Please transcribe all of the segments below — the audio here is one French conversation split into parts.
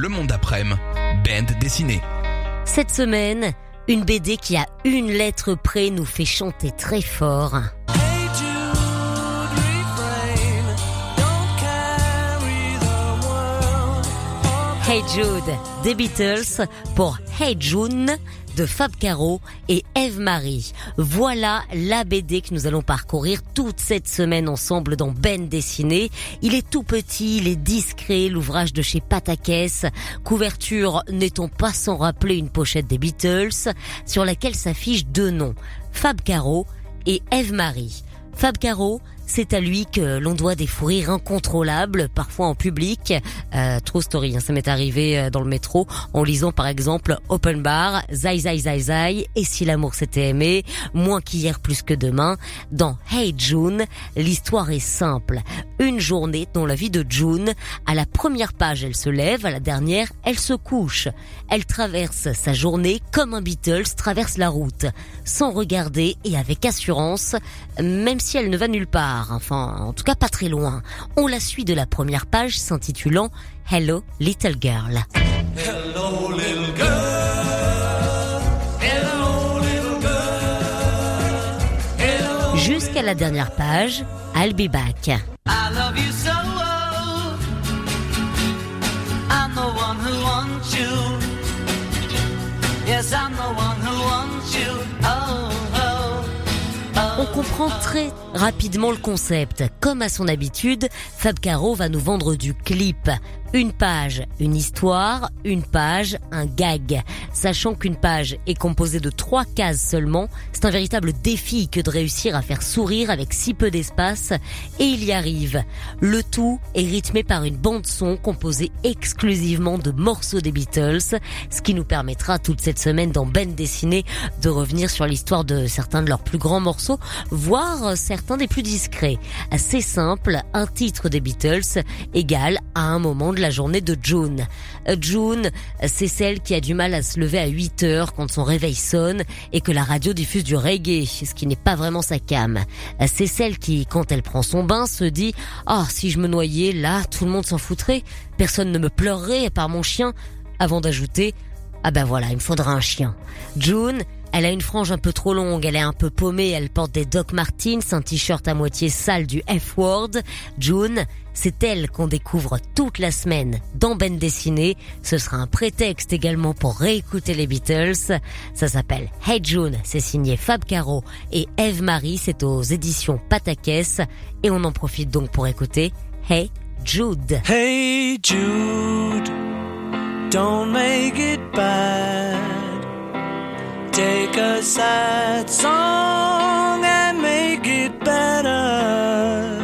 Le monde d'après-midi, bande dessinée. Cette semaine, une BD qui à une lettre près nous fait chanter très fort. Hey Jude des Beatles pour Hey June de Fab Caro et Eve Marie. Voilà la BD que nous allons parcourir toute cette semaine ensemble dans Ben Dessiné. Il est tout petit, il est discret, l'ouvrage de chez Patakès. Couverture n'étant pas sans rappeler une pochette des Beatles sur laquelle s'affichent deux noms, Fab Caro et Eve Marie. Fab Caro, c'est à lui que l'on doit des fous incontrôlables, parfois en public. Euh, true story, hein, ça m'est arrivé euh, dans le métro en lisant par exemple Open Bar, Zai Zai Zai Zai, et si l'amour s'était aimé, moins qu'hier plus que demain. Dans Hey June, l'histoire est simple. Une journée dans la vie de June. À la première page, elle se lève, à la dernière, elle se couche. Elle traverse sa journée comme un Beatles traverse la route, sans regarder et avec assurance, même si elle ne va nulle part enfin en tout cas pas très loin. On la suit de la première page s'intitulant Hello Little Girl. Hello, little girl. Hello, little girl. Hello. Jusqu'à la dernière page, I'll be back. On comprend très rapidement le concept. Comme à son habitude, Fab Caro va nous vendre du clip. Une page, une histoire, une page, un gag. Sachant qu'une page est composée de trois cases seulement, c'est un véritable défi que de réussir à faire sourire avec si peu d'espace, et il y arrive. Le tout est rythmé par une bande son composée exclusivement de morceaux des Beatles, ce qui nous permettra toute cette semaine dans Ben Dessiné de revenir sur l'histoire de certains de leurs plus grands morceaux, voire certains des plus discrets. C'est simple, un titre des Beatles égale à un moment de la journée de June. Euh, June, c'est celle qui a du mal à se lever à 8 heures quand son réveil sonne et que la radio diffuse du reggae, ce qui n'est pas vraiment sa cam. Euh, C'est celle qui, quand elle prend son bain, se dit « Ah, si je me noyais, là, tout le monde s'en foutrait. Personne ne me pleurerait à part mon chien. » Avant d'ajouter « Ah ben voilà, il me faudra un chien. » June, elle a une frange un peu trop longue, elle est un peu paumée, elle porte des Doc Martens, un t-shirt à moitié sale du F-word. June, c'est elle qu'on découvre toute la semaine dans Ben Dessiné. Ce sera un prétexte également pour réécouter les Beatles. Ça s'appelle Hey June, c'est signé Fab Caro et Eve Marie, c'est aux éditions Patakès. Et on en profite donc pour écouter Hey Jude. Hey Jude, don't make it bad. Take a sad song and make it better.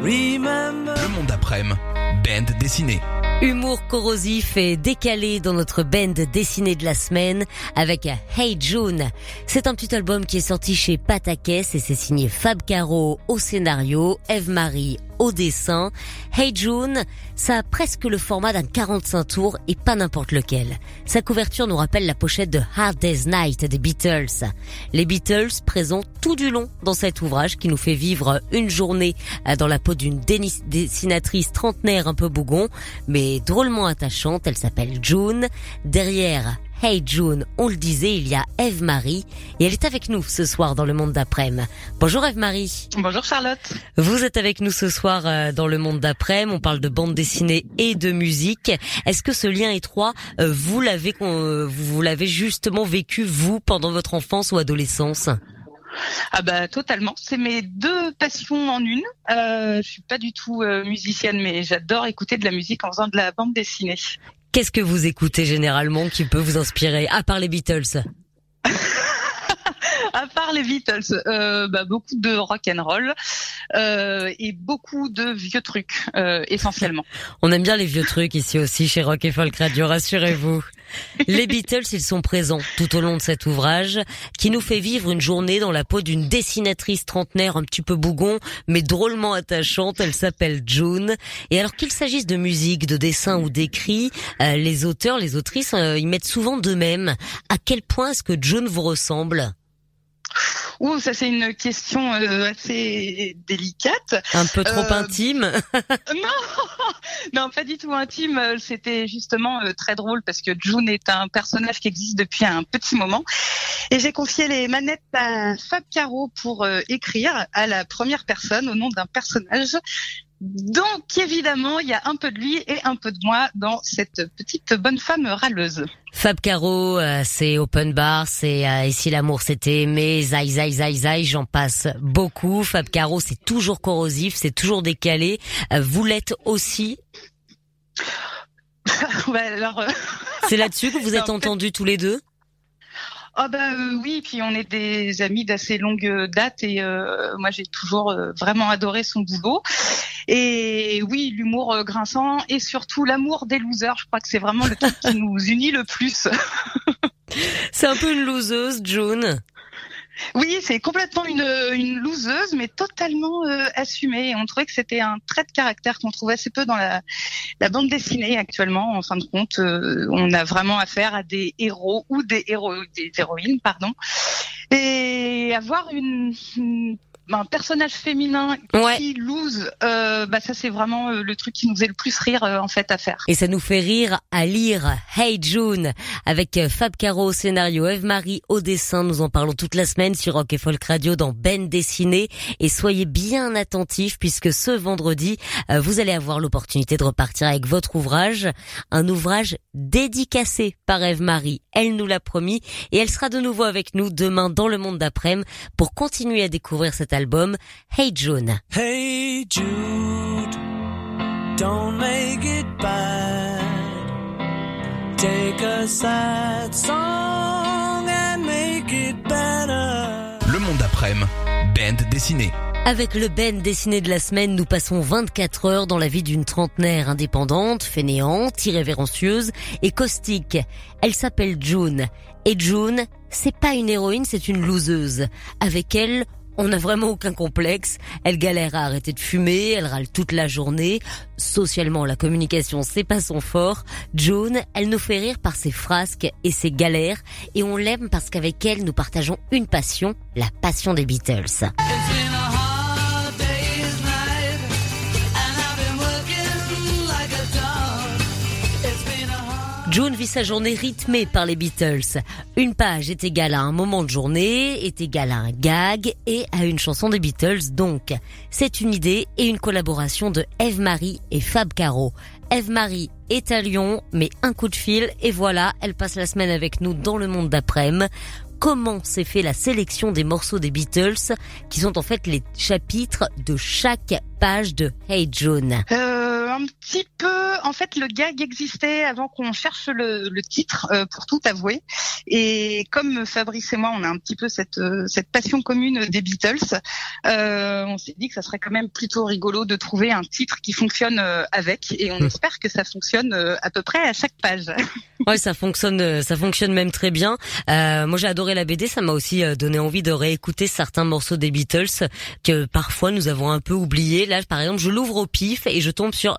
Remember. Le monde d'après-midi, bande dessinée. Humour corrosif et décalé dans notre band dessinée de la semaine avec Hey June. C'est un petit album qui est sorti chez Patakès et c'est signé Fab Caro au scénario, Eve Marie au dessin. Hey June, ça a presque le format d'un 45 tours et pas n'importe lequel. Sa couverture nous rappelle la pochette de Hard Day's Night des Beatles. Les Beatles présents tout du long dans cet ouvrage qui nous fait vivre une journée euh, dans la peau d'une dessinatrice trentenaire un peu bougon, mais drôlement attachante. Elle s'appelle June. Derrière Hey June, on le disait, il y a Eve Marie et elle est avec nous ce soir dans le monde d'après-midi. Bonjour Eve Marie. Bonjour Charlotte. Vous êtes avec nous ce soir euh, dans le monde d'après. On parle de bande dessinée et de musique. Est-ce que ce lien étroit, euh, vous l'avez, euh, vous l'avez justement vécu vous pendant votre enfance ou adolescence? Ah bah totalement, c'est mes deux passions en une. Euh, je suis pas du tout euh, musicienne, mais j'adore écouter de la musique en faisant de la bande dessinée. Qu'est-ce que vous écoutez généralement qui peut vous inspirer, à part les Beatles À part les Beatles, euh, bah, beaucoup de rock and roll euh, et beaucoup de vieux trucs euh, essentiellement. On aime bien les vieux trucs ici aussi chez Rock et Folk Radio, rassurez-vous. Les Beatles, ils sont présents tout au long de cet ouvrage qui nous fait vivre une journée dans la peau d'une dessinatrice trentenaire un petit peu bougon mais drôlement attachante. Elle s'appelle June. Et alors qu'il s'agisse de musique, de dessin ou d'écrit, euh, les auteurs, les autrices, euh, ils mettent souvent d'eux-mêmes. À quel point est-ce que June vous ressemble? Ouh, ça c'est une question euh, assez délicate. Un peu trop Euh, intime Non, non, pas du tout intime. C'était justement euh, très drôle parce que June est un personnage qui existe depuis un petit moment. Et j'ai confié les manettes à Fab Caro pour écrire à la première personne au nom d'un personnage. Donc évidemment, il y a un peu de lui et un peu de moi dans cette petite bonne femme râleuse. Fab Caro, euh, c'est Open Bar, c'est euh, si l'amour s'était aimé, Zai Zai Zai Zai, j'en passe beaucoup. Fab Caro, c'est toujours corrosif, c'est toujours décalé. Euh, vous l'êtes aussi? Alors, C'est là-dessus que vous êtes entendus tous les deux? Ah bah euh, oui, puis on est des amis d'assez longue date et euh, moi j'ai toujours euh, vraiment adoré son boulot. Et oui, l'humour euh, grinçant et surtout l'amour des losers, je crois que c'est vraiment le truc qui nous unit le plus. C'est un peu une loseuse, June. Oui, c'est complètement une, une loseuse, mais totalement euh, assumée. On trouvait que c'était un trait de caractère qu'on trouve assez peu dans la, la bande dessinée actuellement. En fin de compte, euh, on a vraiment affaire à des héros ou des héros, des héroïnes, pardon. Et avoir une, une- un personnage féminin Ouais. qui lose, euh, bah ça c'est vraiment euh, le truc qui nous fait le plus rire euh, en fait à faire. Et ça nous fait rire à lire Hey June avec euh, Fab Caro au scénario, Eve-Marie au dessin. Nous en parlons toute la semaine sur Rock et Folk Radio dans Ben Dessiné. Et soyez bien attentifs puisque ce vendredi, euh, vous allez avoir l'opportunité de repartir avec votre ouvrage. Un ouvrage dédicacé par Eve-Marie. Elle nous l'a promis et elle sera de nouveau avec nous demain dans le monde d'après-midi pour continuer à découvrir cet album Hey June. Hey Jude, don't make it bad. Take a sad song and make it better. Le monde d'après-midi, band dessinée. Avec le Ben dessiné de la semaine, nous passons 24 heures dans la vie d'une trentenaire indépendante, fainéante, irrévérencieuse et caustique. Elle s'appelle June. Et June, c'est pas une héroïne, c'est une loseuse. Avec elle, on n'a vraiment aucun complexe. Elle galère à arrêter de fumer, elle râle toute la journée. Socialement, la communication, c'est pas son fort. June, elle nous fait rire par ses frasques et ses galères. Et on l'aime parce qu'avec elle, nous partageons une passion, la passion des Beatles. June vit sa journée rythmée par les Beatles. Une page est égale à un moment de journée, est égale à un gag et à une chanson des Beatles donc. C'est une idée et une collaboration de Eve-Marie et Fab Caro. Eve-Marie est à Lyon, mais un coup de fil et voilà, elle passe la semaine avec nous dans le monde d'après-midi. Comment s'est fait la sélection des morceaux des Beatles, qui sont en fait les chapitres de chaque page de Hey June? Euh, un petit peu. En fait, le gag existait avant qu'on cherche le, le titre, euh, pour tout avouer. Et comme Fabrice et moi, on a un petit peu cette, euh, cette passion commune des Beatles, euh, on s'est dit que ça serait quand même plutôt rigolo de trouver un titre qui fonctionne avec. Et on espère que ça fonctionne à peu près à chaque page. Ouais, ça fonctionne, ça fonctionne même très bien. Euh, moi, j'ai adoré la BD. Ça m'a aussi donné envie de réécouter certains morceaux des Beatles que parfois nous avons un peu oubliés. Là, par exemple, je l'ouvre au pif et je tombe sur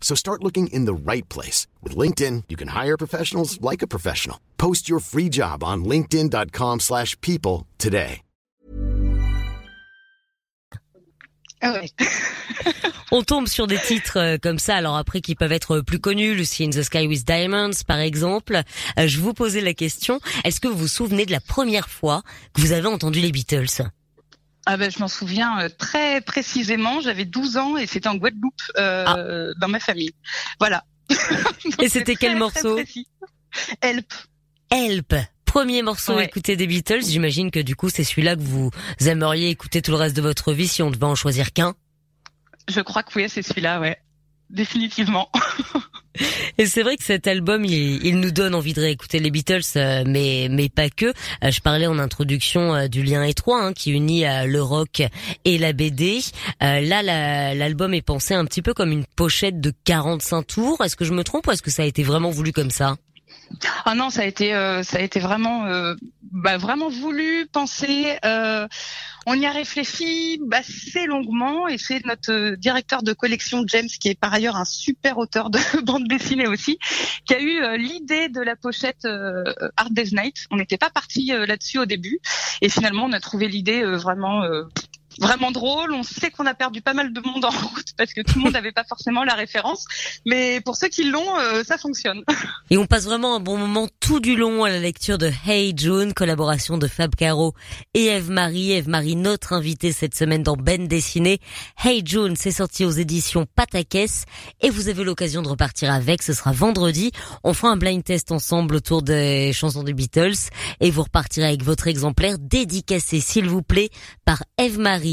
So start looking in the right place. With LinkedIn, you can hire professionals like a professional. Post your free job on linkedin.com/people slash people today. Ah ouais. On tombe sur des titres euh, comme ça, alors après qui peuvent être plus connus, Lucy in the Sky with Diamonds par exemple. Euh, je vous posais la question, est-ce que vous vous souvenez de la première fois que vous avez entendu les Beatles? Ah ben, je m'en souviens euh, très précisément. J'avais 12 ans et c'était en Guadeloupe euh, dans ma famille. Voilà. Ah. Et c'était quel morceau très. Help. Help. Premier morceau Ouais. écouté des Beatles. J'imagine que du coup, c'est celui-là que vous aimeriez écouter tout le reste de votre vie si on devait en choisir qu'un. Je crois que oui, c'est celui-là, ouais. Définitivement. Et c'est vrai que cet album, il, il nous donne envie de réécouter les Beatles, euh, mais mais pas que. Euh, je parlais en introduction euh, du lien étroit hein, qui unit le rock et la BD. Euh, là, la- l'album est pensé un petit peu comme une pochette de 45 tours. Est-ce que je me trompe ou est-ce que ça a été vraiment voulu comme ça? Ah non, ça a été, euh, ça a été vraiment, euh, bah, vraiment voulu, pensé. euh, on y a réfléchi bah, assez longuement et c'est notre euh, directeur de collection James, qui est par ailleurs un super auteur de bande dessinée aussi, qui a eu euh, l'idée de la pochette euh, Hard Day's Night. On n'était pas parti là-dessus au début et finalement on a trouvé l'idée vraiment. Vraiment drôle. On sait qu'on a perdu pas mal de monde en route parce que tout le monde n'avait pas forcément la référence. Mais pour ceux qui l'ont, euh, ça fonctionne. Et on passe vraiment un bon moment tout du long à la lecture de Hey June, collaboration de Fab Caro et Eve Marie. Eve Marie, notre invitée cette semaine dans Ben Dessiné. Hey June, c'est sorti aux éditions Patakès et vous avez l'occasion de repartir avec. Ce sera vendredi. On fera un blind test ensemble autour des chansons des Beatles et vous repartirez avec votre exemplaire dédicacé, s'il vous plaît, par Eve Marie.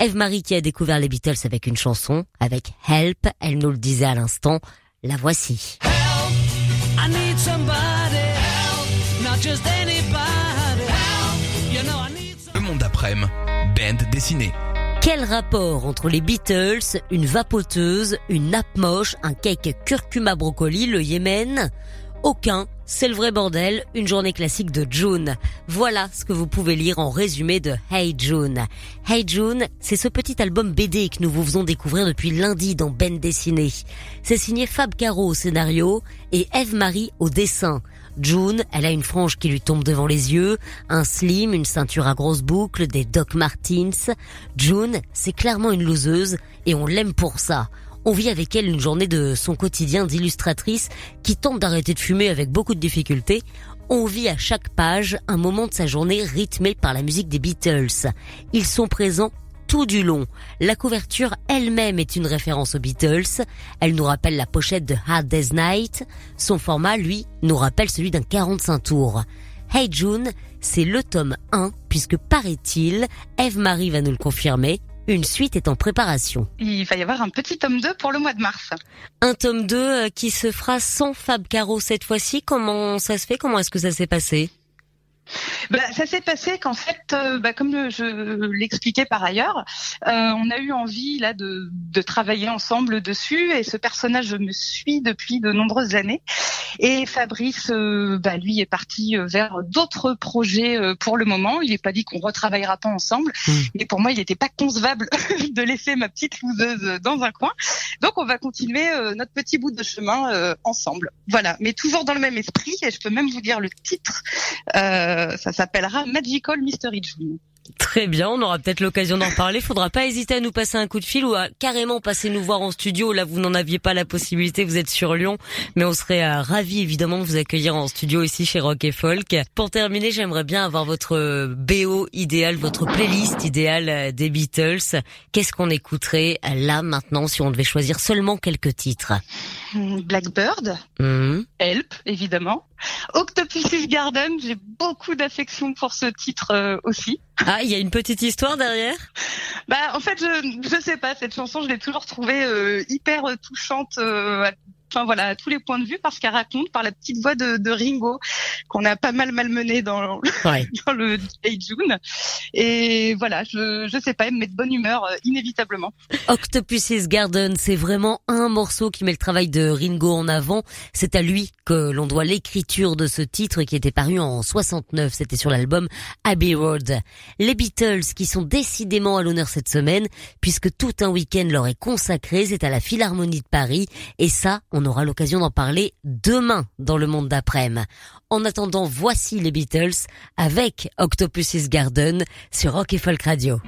Eve Marie qui a découvert les Beatles avec une chanson, avec Help. Elle nous le disait à l'instant. La voici. I need somebody help, not just anybody help. You know I need Le monde d'après-midi, bande dessinée. Quel rapport entre les Beatles, une vapoteuse, une nappe moche, un cake curcuma brocoli, le Yémen? Aucun. C'est le vrai bordel, une journée classique de June. Voilà ce que vous pouvez lire en résumé de Hey June. Hey June, c'est ce petit album BD que nous vous faisons découvrir depuis lundi dans Ben Dessiné. C'est signé Fab Caro au scénario et Eve Marie au dessin. June, elle a une frange qui lui tombe devant les yeux, un slim, une ceinture à grosses boucles, des Doc Martens. June, c'est clairement une loseuse et on l'aime pour ça. On vit avec elle une journée de son quotidien d'illustratrice qui tente d'arrêter de fumer avec beaucoup de difficultés. On vit à chaque page un moment de sa journée rythmé par la musique des Beatles. Ils sont présents tout du long. La couverture elle-même est une référence aux Beatles. Elle nous rappelle la pochette de Hard Day's Night. Son format, lui, nous rappelle celui d'un 45 tours. Hey June, c'est le tome 1, puisque paraît-il, Eve Marie va nous le confirmer, une suite est en préparation. Il va y avoir un petit tome 2 pour le mois de mars. Un tome 2 euh, qui se fera sans Fab Caro cette fois-ci. Comment ça se fait? Comment est-ce que ça s'est passé? Bah, ça s'est passé qu'en fait, euh, bah, comme le- je l'expliquais par ailleurs, euh, on a eu envie là de, de travailler ensemble dessus et ce personnage me suit depuis de nombreuses années. Et Fabrice, euh, bah, lui, est parti euh, vers d'autres projets euh, pour le moment. Il n'est pas dit qu'on retravaillera pas ensemble, Mm. mais pour moi, il n'était pas concevable de laisser ma petite loseuse dans un coin. Donc, on va continuer euh, notre petit bout de chemin euh, ensemble. Voilà, mais toujours dans le même esprit. Et je peux même vous dire le titre. Euh, ça s'appellera Magical Mystery June. Très bien, on aura peut-être l'occasion d'en parler. Faudra pas hésiter à nous passer un coup de fil ou à carrément passer nous voir en studio. Là, vous n'en aviez pas la possibilité, vous êtes sur Lyon, mais on serait euh, ravis évidemment de vous accueillir en studio ici chez Rock et Folk. Pour terminer, j'aimerais bien avoir votre euh, BO idéal, votre playlist idéale euh, des Beatles. Qu'est-ce qu'on écouterait euh, là maintenant si on devait choisir seulement quelques titres? Hmm, Blackbird, Hmm. Help, évidemment. Octopus's Garden, j'ai beaucoup d'affection pour ce titre euh, aussi. Ah, il y a une petite histoire derrière? Bah, en fait, je, je sais pas, cette chanson, je l'ai toujours trouvée euh, hyper touchante. euh, Enfin voilà, à tous les points de vue, parce qu'elle raconte par la petite voix de, de Ringo qu'on a pas mal malmené dans, Ouais. dans le Hey June. Et voilà, je, je sais pas, elle me met de bonne humeur euh, inévitablement. Octopus's Garden, c'est vraiment un morceau qui met le travail de Ringo en avant. C'est à lui que l'on doit l'écriture de ce titre qui était paru en 69. C'était sur l'album Abbey Road. Les Beatles qui sont décidément à l'honneur cette semaine puisque tout un week-end leur est consacré. C'est à la Philharmonie de Paris. Et ça, on aura l'occasion d'en parler demain dans le monde d'après-midi. En attendant, voici les Beatles avec Octopus's Garden sur Rock et Folk Radio.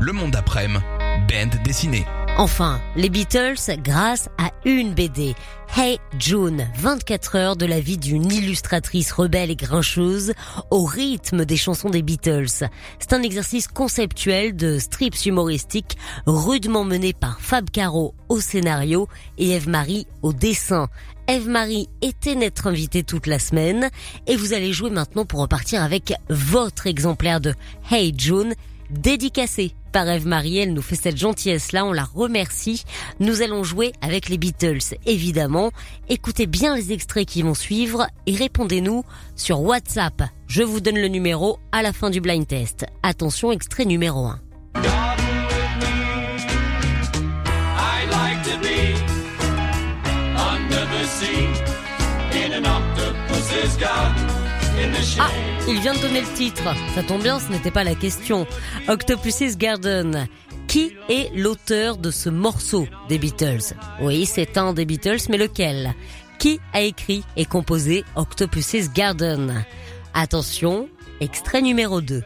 Le monde d'après-midi, bande dessinée. Enfin, les Beatles grâce à une BD. Hey June, 24 heures de la vie d'une illustratrice rebelle et grincheuse au rythme des chansons des Beatles. C'est un exercice conceptuel de strips humoristiques rudement mené par Fab Caro au scénario et Eve-Marie au dessin. Eve-Marie était notre invitée toute la semaine et vous allez jouer maintenant pour repartir avec votre exemplaire de Hey June dédicacé par Eve-Marie. Elle nous fait cette gentillesse-là, on la remercie. Nous allons jouer avec les Beatles, évidemment. Écoutez bien les extraits qui vont suivre et répondez-nous sur WhatsApp. Je vous donne le numéro à la fin du blind test. Attention, extrait numéro 1. I'd like to be under the sea in an octopus's garden in the shade. Ah, il vient de donner le titre. Ça tombe bien, ce n'était pas la question. Octopus's Garden. Qui est l'auteur de ce morceau des Beatles? Oui, c'est un des Beatles, mais lequel? Qui a écrit et composé Octopus's Garden? Attention, extrait numéro 2.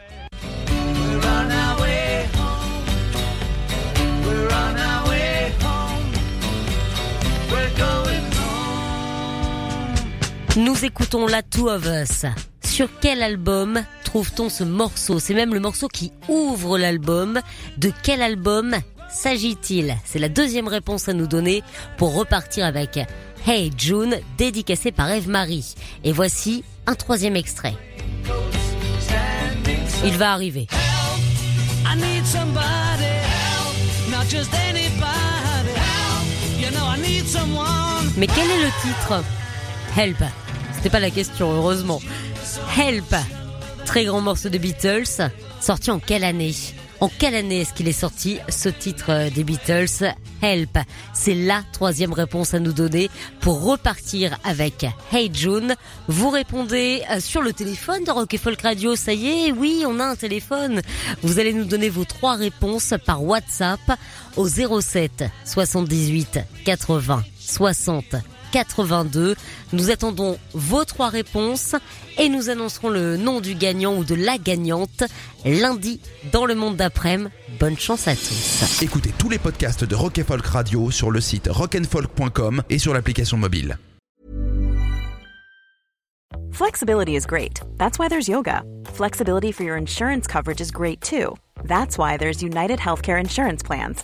Nous écoutons La Two of Us. Sur quel album trouve-t-on ce morceau? C'est même le morceau qui ouvre l'album. De quel album s'agit-il? C'est la deuxième réponse à nous donner pour repartir avec Hey June, dédicacé par Eve-Marie. Et voici un troisième extrait. Il va arriver. Mais quel est le titre? Help. C'était pas la question, heureusement. Help. Très grand morceau de Beatles. Sorti en quelle année? En quelle année est-ce qu'il est sorti ce titre euh, des Beatles? Help. C'est la troisième réponse à nous donner pour repartir avec Hey June. Vous répondez euh, sur le téléphone de Rock et Folk Radio. Ça y est, oui, on a un téléphone. Vous allez nous donner vos trois réponses par WhatsApp au 07 78 80 60 82. Nous attendons vos trois réponses et nous annoncerons le nom du gagnant ou de la gagnante lundi dans le monde d'après-midi. Bonne chance à tous. Écoutez tous les podcasts de Rock and Folk Radio sur le site rockandfolk.com et sur l'application mobile. Flexibility is great. That's why there's yoga. Flexibility for your insurance coverage is great too. That's why there's United Healthcare Insurance Plans.